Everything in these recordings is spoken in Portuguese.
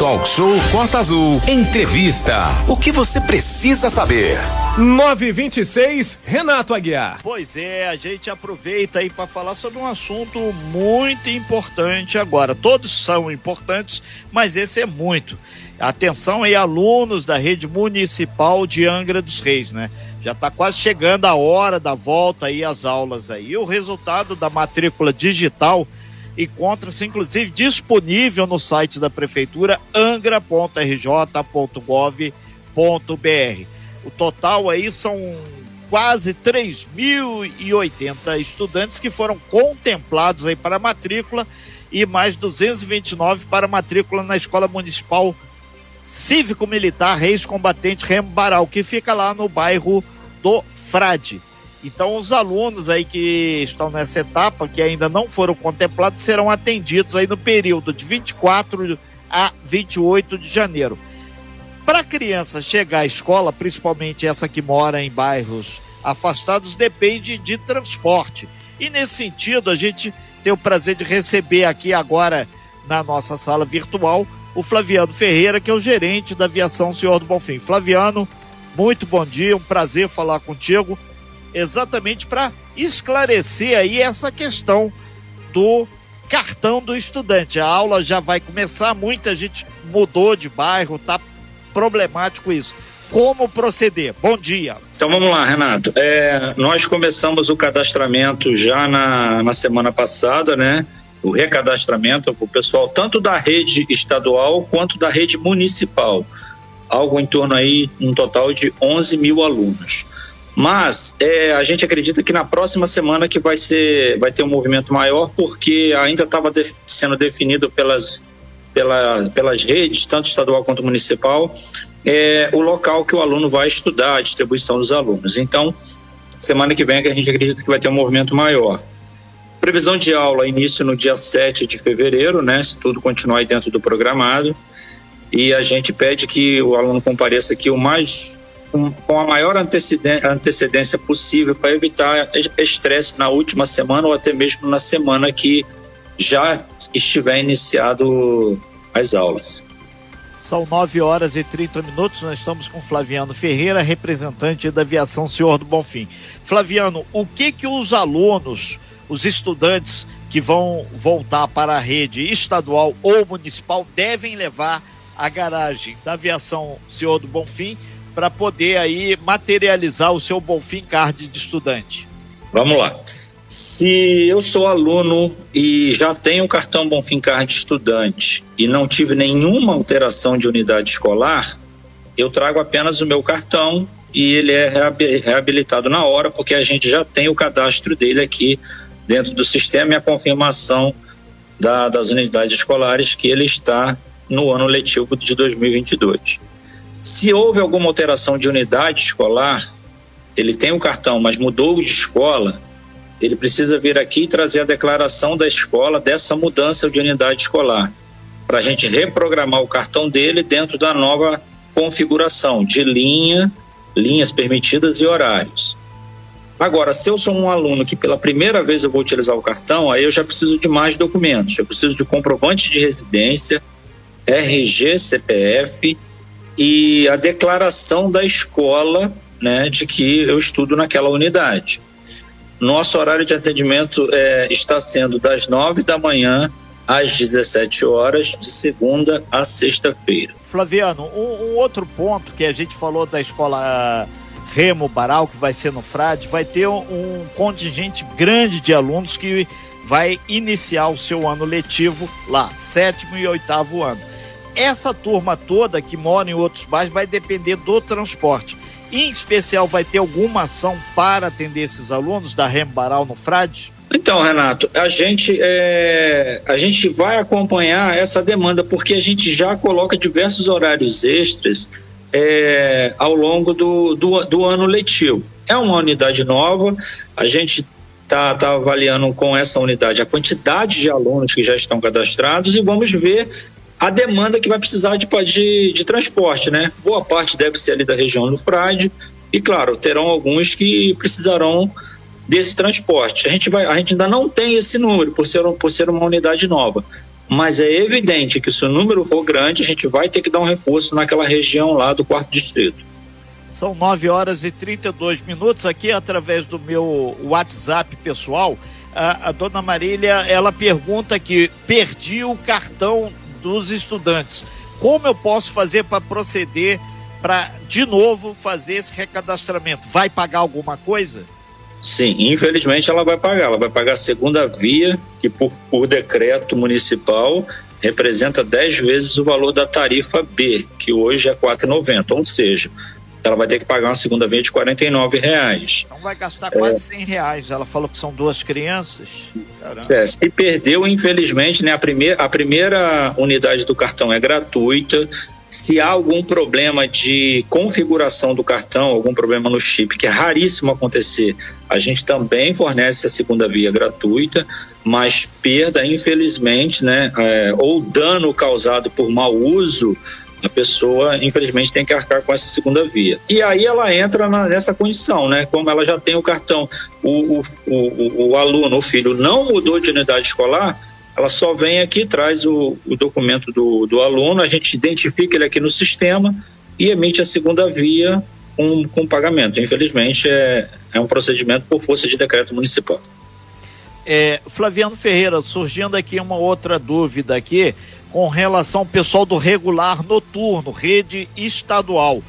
Talk Show Costa Azul. Entrevista. O que você precisa saber? 926, Renato Aguiar. Pois é, a gente aproveita aí para falar sobre um assunto muito importante agora. Todos são importantes, mas esse é muito. Atenção aí, alunos da rede municipal de Angra dos Reis, né? Já está quase chegando a hora da volta aí às aulas aí. E o resultado da matrícula digital encontra-se inclusive disponível no site da prefeitura angra.rj.gov.br. O total aí são quase 3.080 estudantes que foram contemplados aí para matrícula e mais 229 para matrícula na Escola Municipal Cívico-Militar Reis Combatente Remo Baral, que fica lá no bairro do Frade. Então, os alunos aí que estão nessa etapa, que ainda não foram contemplados, serão atendidos aí no período de 24 a 28 de janeiro. Para a criança chegar à escola, principalmente essa que mora em bairros afastados, depende de transporte. E nesse sentido, a gente tem o prazer de receber aqui agora na nossa sala virtual o Flaviano Ferreira, que é o gerente da aviação Senhor do Bonfim. Flaviano, muito bom dia, um prazer falar contigo, exatamente para esclarecer aí essa questão do cartão do estudante. A aula já vai começar, muita gente mudou de bairro, tá problemático isso. Como proceder? Bom dia. Então vamos lá, Renato. É, nós começamos o cadastramento já na, na semana passada, né? o recadastramento para o pessoal tanto da rede estadual quanto da rede municipal, algo em torno aí um total de 11 mil alunos. Mas é, a gente acredita que na próxima semana que vai ser, vai ter um movimento maior, porque ainda estava sendo definido pelas, pela, pelas redes, tanto estadual quanto municipal, é, o local que o aluno vai estudar, a distribuição dos alunos. Então, semana que vem é que a gente acredita que vai ter um movimento maior. Previsão de aula, início no dia 7 de fevereiro, né? Se tudo continuar dentro do programado. E a gente pede que o aluno compareça aqui o mais com, com a maior antecedência possível para evitar estresse na última semana ou até mesmo na semana que já estiver iniciado as aulas. São 9 horas e 30 minutos. Nós estamos com Flaviano Ferreira, representante da Aviação Senhor do Bonfim. Flaviano, o que que os alunos os estudantes que vão voltar para a rede estadual ou municipal devem levar a garagem da aviação Senhor do Bonfim para poder aí materializar o seu Bonfim Card de estudante. Vamos lá. Se eu sou aluno e já tenho o cartão Bonfim Card de estudante e não tive nenhuma alteração de unidade escolar, eu trago apenas o meu cartão e ele é reabilitado na hora, porque a gente já tem o cadastro dele aqui dentro do sistema e a confirmação da, das unidades escolares que ele está no ano letivo de 2022. Se houve alguma alteração de unidade escolar, ele tem o um cartão, mas mudou de escola, ele precisa vir aqui e trazer a declaração da escola dessa mudança de unidade escolar, para a gente reprogramar o cartão dele dentro da nova configuração de linha, linhas permitidas e horários. Agora, se eu sou um aluno que pela primeira vez eu vou utilizar o cartão, aí eu já preciso de mais documentos. Eu preciso de comprovante de residência, RG, CPF e a declaração da escola, né, de que eu estudo naquela unidade. Nosso horário de atendimento é, está sendo das 9 da manhã às 17 horas, de segunda a sexta-feira. Flaviano, um, um outro ponto que a gente falou da escola Remo Baral, que vai ser no Frade, vai ter um contingente grande de alunos que vai iniciar o seu ano letivo lá, sétimo e oitavo ano. Essa turma toda que mora em outros bairros vai depender do transporte. Em especial, vai ter alguma ação para atender esses alunos da Remo Baral no Frade? Então, Renato, a gente, é, a gente vai acompanhar essa demanda porque a gente já coloca diversos horários extras é, ao longo do, do, do, ano letivo. É uma unidade nova, a gente está tá avaliando com essa unidade a quantidade de alunos que já estão cadastrados e vamos ver a demanda que vai precisar de, de, de transporte, né? Boa parte deve ser ali da região do Frade e, claro, terão alguns que precisarão desse transporte. A gente, vai, a gente ainda não tem esse número por ser, por ser uma unidade nova mas é evidente que se o número for grande, a gente vai ter que dar um reforço naquela região lá do quarto distrito. São 9 horas e 32 minutos aqui através do meu WhatsApp pessoal. A, a dona Marília, ela pergunta que perdi o cartão dos estudantes. Como eu posso fazer para proceder para de novo fazer esse recadastramento? Vai pagar alguma coisa? Sim, infelizmente ela vai pagar. Ela vai pagar a segunda via, que por, por decreto municipal representa 10 vezes o valor da tarifa B, que hoje é R$ 4,90. Ou seja, ela vai ter que pagar uma segunda via de R$ reais. Então vai gastar quase é. reais. Ela falou que são duas crianças. É, se perdeu, infelizmente, né, a, primeira, a primeira unidade do cartão é gratuita. Se há algum problema de configuração do cartão, algum problema no chip, que é raríssimo acontecer, a gente também fornece a segunda via gratuita, mas perda, infelizmente, né, é, ou dano causado por mau uso, a pessoa, infelizmente, tem que arcar com essa segunda via. E aí ela entra na, nessa condição, né? Como ela já tem o cartão, o, o, o, o aluno, o filho, não mudou de unidade escolar, ela só vem aqui, traz o, o documento do, do aluno, a gente identifica ele aqui no sistema e emite a segunda via com, com pagamento. Infelizmente, é, é um procedimento por força de decreto municipal. É, Flaviano Ferreira, surgindo aqui uma outra dúvida aqui com relação ao pessoal do regular noturno, rede estadual.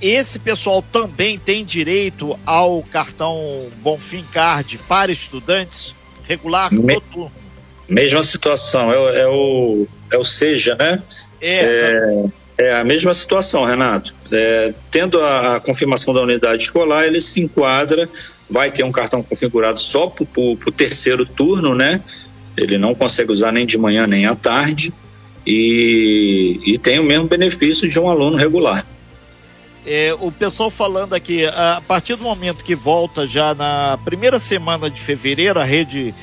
Esse pessoal também tem direito ao cartão Bonfim Card para estudantes regular Me... noturno? Mesma situação, é, é, o, é o SEJA, né? É, é, é a mesma situação, Renato. É, tendo a, a, confirmação da unidade escolar, ele se enquadra, vai ter um cartão configurado só para o terceiro turno, né? Ele não consegue usar nem de manhã nem à tarde e, e tem o mesmo benefício de um aluno regular. É, o pessoal falando aqui, a partir do momento que volta já na primeira semana de fevereiro, a rede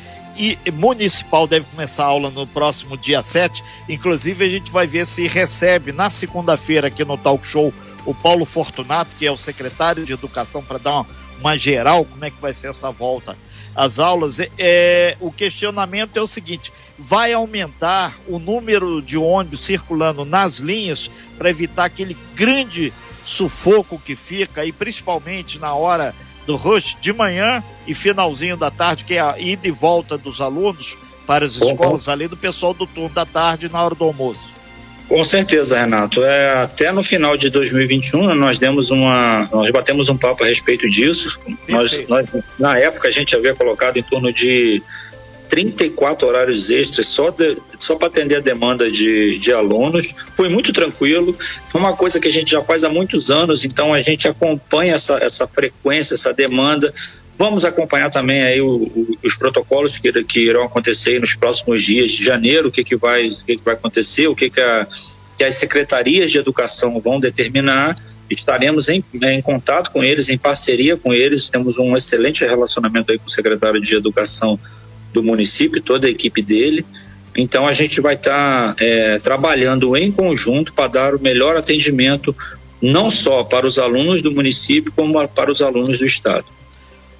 municipal deve começar a aula no próximo dia 7. Inclusive, a gente vai ver se recebe na segunda-feira aqui no Talk Show o Paulo Fortunato, que é o secretário de Educação, para dar uma, geral como é que vai ser essa volta às aulas. É, é, o questionamento é o seguinte: vai aumentar o número de ônibus circulando nas linhas para evitar aquele grande sufoco que fica, e principalmente na hora do rush de manhã e finalzinho da tarde, que é a ida e volta dos alunos para as escolas, uhum. além do pessoal do turno da tarde na hora do almoço. Com certeza, Renato. É, até no final de 2021 nós demos uma, nós batemos um papo a respeito disso. Nós, nós, na época a gente havia colocado em torno de 34 horários extras só, só para atender a demanda de, de alunos. Foi muito tranquilo. Foi uma coisa que a gente já faz há muitos anos, então a gente acompanha essa, essa frequência, essa demanda. Vamos acompanhar também aí o, o, os protocolos que, que irão acontecer nos próximos dias de janeiro, o que, que, vai, o que, que vai acontecer, o que, que, a, que as secretarias de educação vão determinar. Estaremos em, em contato com eles, em parceria com eles. Temos um excelente relacionamento aí com o secretário de Educação do município, toda a equipe dele. Então a gente vai estar tá, é, trabalhando em conjunto para dar o melhor atendimento não só para os alunos do município, como para os alunos do estado.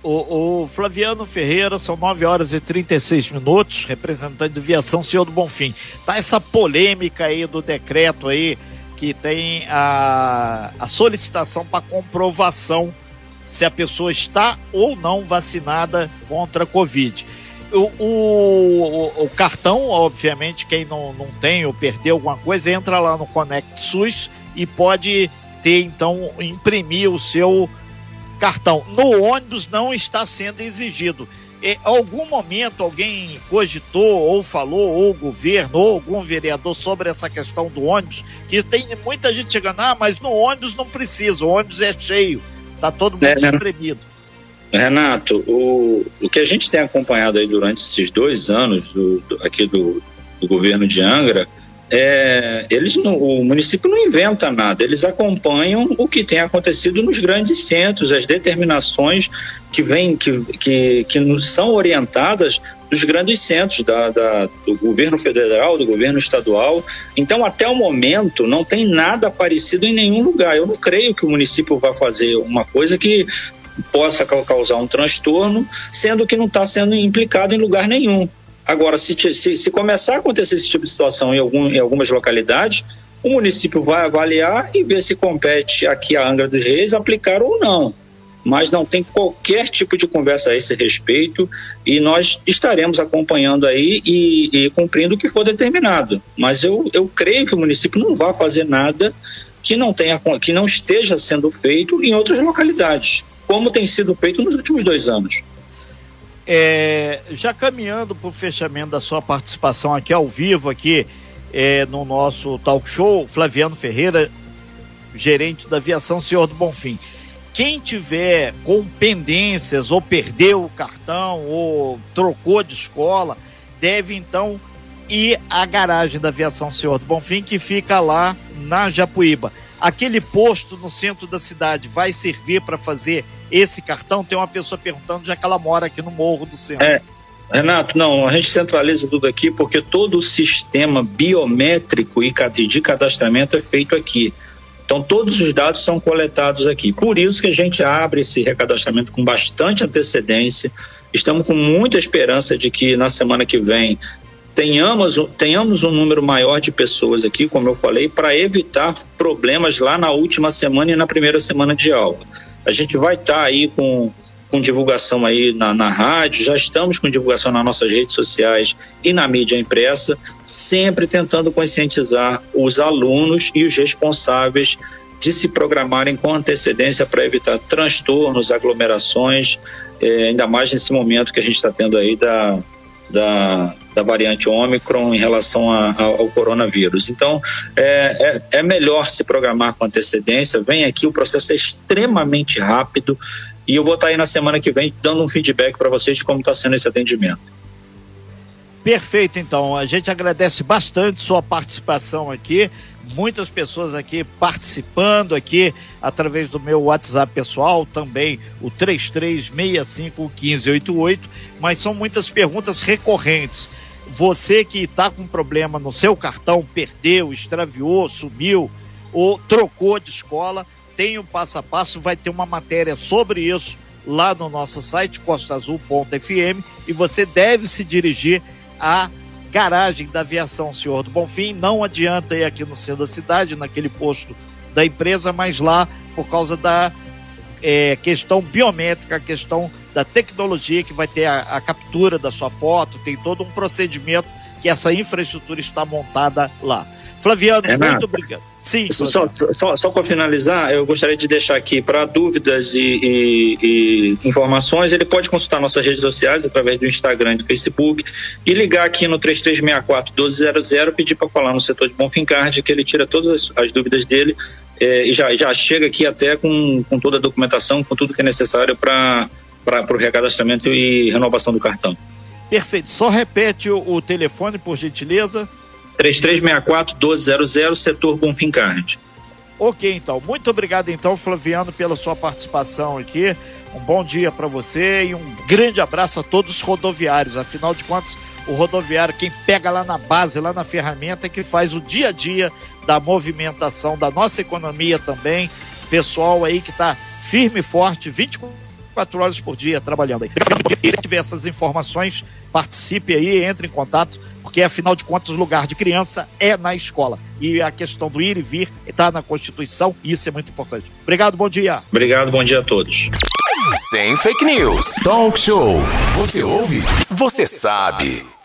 O, o Flaviano Ferreira, são 9 horas e 36 minutos, representante do Viação Senhor do Bonfim. Tá essa polêmica aí do decreto aí, que tem a, a solicitação para comprovação se a pessoa está ou não vacinada contra a Covid o, o, o, cartão, obviamente, quem não, não tem ou perdeu alguma coisa, entra lá no Conect SUS e pode ter, então, imprimir o seu cartão. No ônibus não está sendo exigido. Em algum momento alguém cogitou ou falou, ou o governo, ou algum vereador sobre essa questão do ônibus, que tem muita gente chegando, ah, mas no ônibus não precisa, o ônibus é cheio, está todo mundo é, né? espremido. Renato, o, o que a gente tem acompanhado aí durante esses dois anos do, do, aqui do, do, governo de Angra, é, eles não, o município não inventa nada, eles acompanham o que tem acontecido nos grandes centros, as determinações que vêm, que, que, que são orientadas dos grandes centros da, da, do governo federal, do governo estadual. Então, até o momento, não tem nada parecido em nenhum lugar. Eu não creio que o município vá fazer uma coisa que possa causar um transtorno, sendo que não está sendo implicado em lugar nenhum. Agora, se, se, se começar a acontecer esse tipo de situação em, algum, em algumas localidades, o município vai avaliar e ver se compete aqui a Angra dos Reis aplicar ou não. Mas não tem qualquer tipo de conversa a esse respeito e nós estaremos acompanhando aí e, e cumprindo o que for determinado. Mas eu, eu creio que o município não vai fazer nada que não, tenha, que não esteja sendo feito em outras localidades, como tem sido feito nos últimos dois anos. É, já caminhando para o fechamento da sua participação aqui ao vivo, aqui é, no nosso talk show, Flaviano Ferreira, gerente da aviação Senhor do Bonfim. Quem tiver com pendências ou perdeu o cartão ou trocou de escola, deve então ir à garagem da aviação Senhor do Bonfim, que fica lá na Japuíba. Aquele posto no centro da cidade vai servir para fazer esse cartão? Tem uma pessoa perguntando, já que ela mora aqui no Morro do Centro. É, Renato, não, a gente centraliza tudo aqui porque todo o sistema biométrico e de cadastramento é feito aqui. Então, todos os dados são coletados aqui. Por isso que a gente abre esse recadastramento com bastante antecedência. Estamos com muita esperança de que na semana que vem tenhamos, tenhamos um número maior de pessoas aqui, como eu falei, para evitar problemas lá na última semana e na primeira semana de aula. A gente vai estar tá aí com, com divulgação aí na, na rádio, já estamos com divulgação nas nossas redes sociais e na mídia impressa, sempre tentando conscientizar os alunos e os responsáveis de se programarem com antecedência para evitar transtornos, aglomerações, eh, ainda mais nesse momento que a gente está tendo aí da, da, da variante Ômicron em relação a, a, ao coronavírus. Então, é, é, é, melhor se programar com antecedência. Vem aqui, o processo é extremamente rápido e eu vou estar aí na semana que vem dando um feedback para vocês de como está sendo esse atendimento. Perfeito, então. A gente agradece bastante sua participação aqui muitas pessoas aqui participando aqui através do meu WhatsApp pessoal, também o 33651588, mas são muitas perguntas recorrentes. Você que está com problema no seu cartão, perdeu, extraviou, sumiu ou trocou de escola, tem o um passo a passo, vai ter uma matéria sobre isso lá no nosso site costaazul.fm e você deve se dirigir a garagem da aviação Senhor do Bonfim. Não adianta ir aqui no centro da cidade, naquele posto da empresa, mas lá, por causa da é, questão biométrica, a questão da tecnologia que vai ter a, a captura da sua foto, tem todo um procedimento que essa infraestrutura está montada lá. Flaviano, Renato, muito obrigado. Sim. Só, só, só para finalizar, eu gostaria de deixar aqui para dúvidas e, e, e, informações, ele pode consultar nossas redes sociais através do Instagram e do Facebook e ligar aqui no 3364-1200, pedir para falar no setor de Bonfincard, que ele tira todas as, as dúvidas dele é, e já, já chega aqui até com, com toda a documentação, com tudo que é necessário para o recadastramento e renovação do cartão. Perfeito. Só repete o, o telefone, por gentileza. 3364-1200, setor Bonfim Card. Ok, então. Muito obrigado, então, Flaviano, pela sua participação aqui. Um bom dia para você e um grande abraço a todos os rodoviários. Afinal de contas, o rodoviário, quem pega lá na base, lá na ferramenta, é que faz o dia a dia da movimentação da nossa economia também. Pessoal aí que está firme e forte, 24 horas por dia trabalhando aí. Se tiver essas informações, participe aí, entre em contato porque afinal de contas o lugar de criança é na escola. E a questão do ir e vir está na Constituição e isso é muito importante. Obrigado, bom dia. Obrigado, bom dia a todos. Sem fake news. Talk show. Você ouve? Você sabe.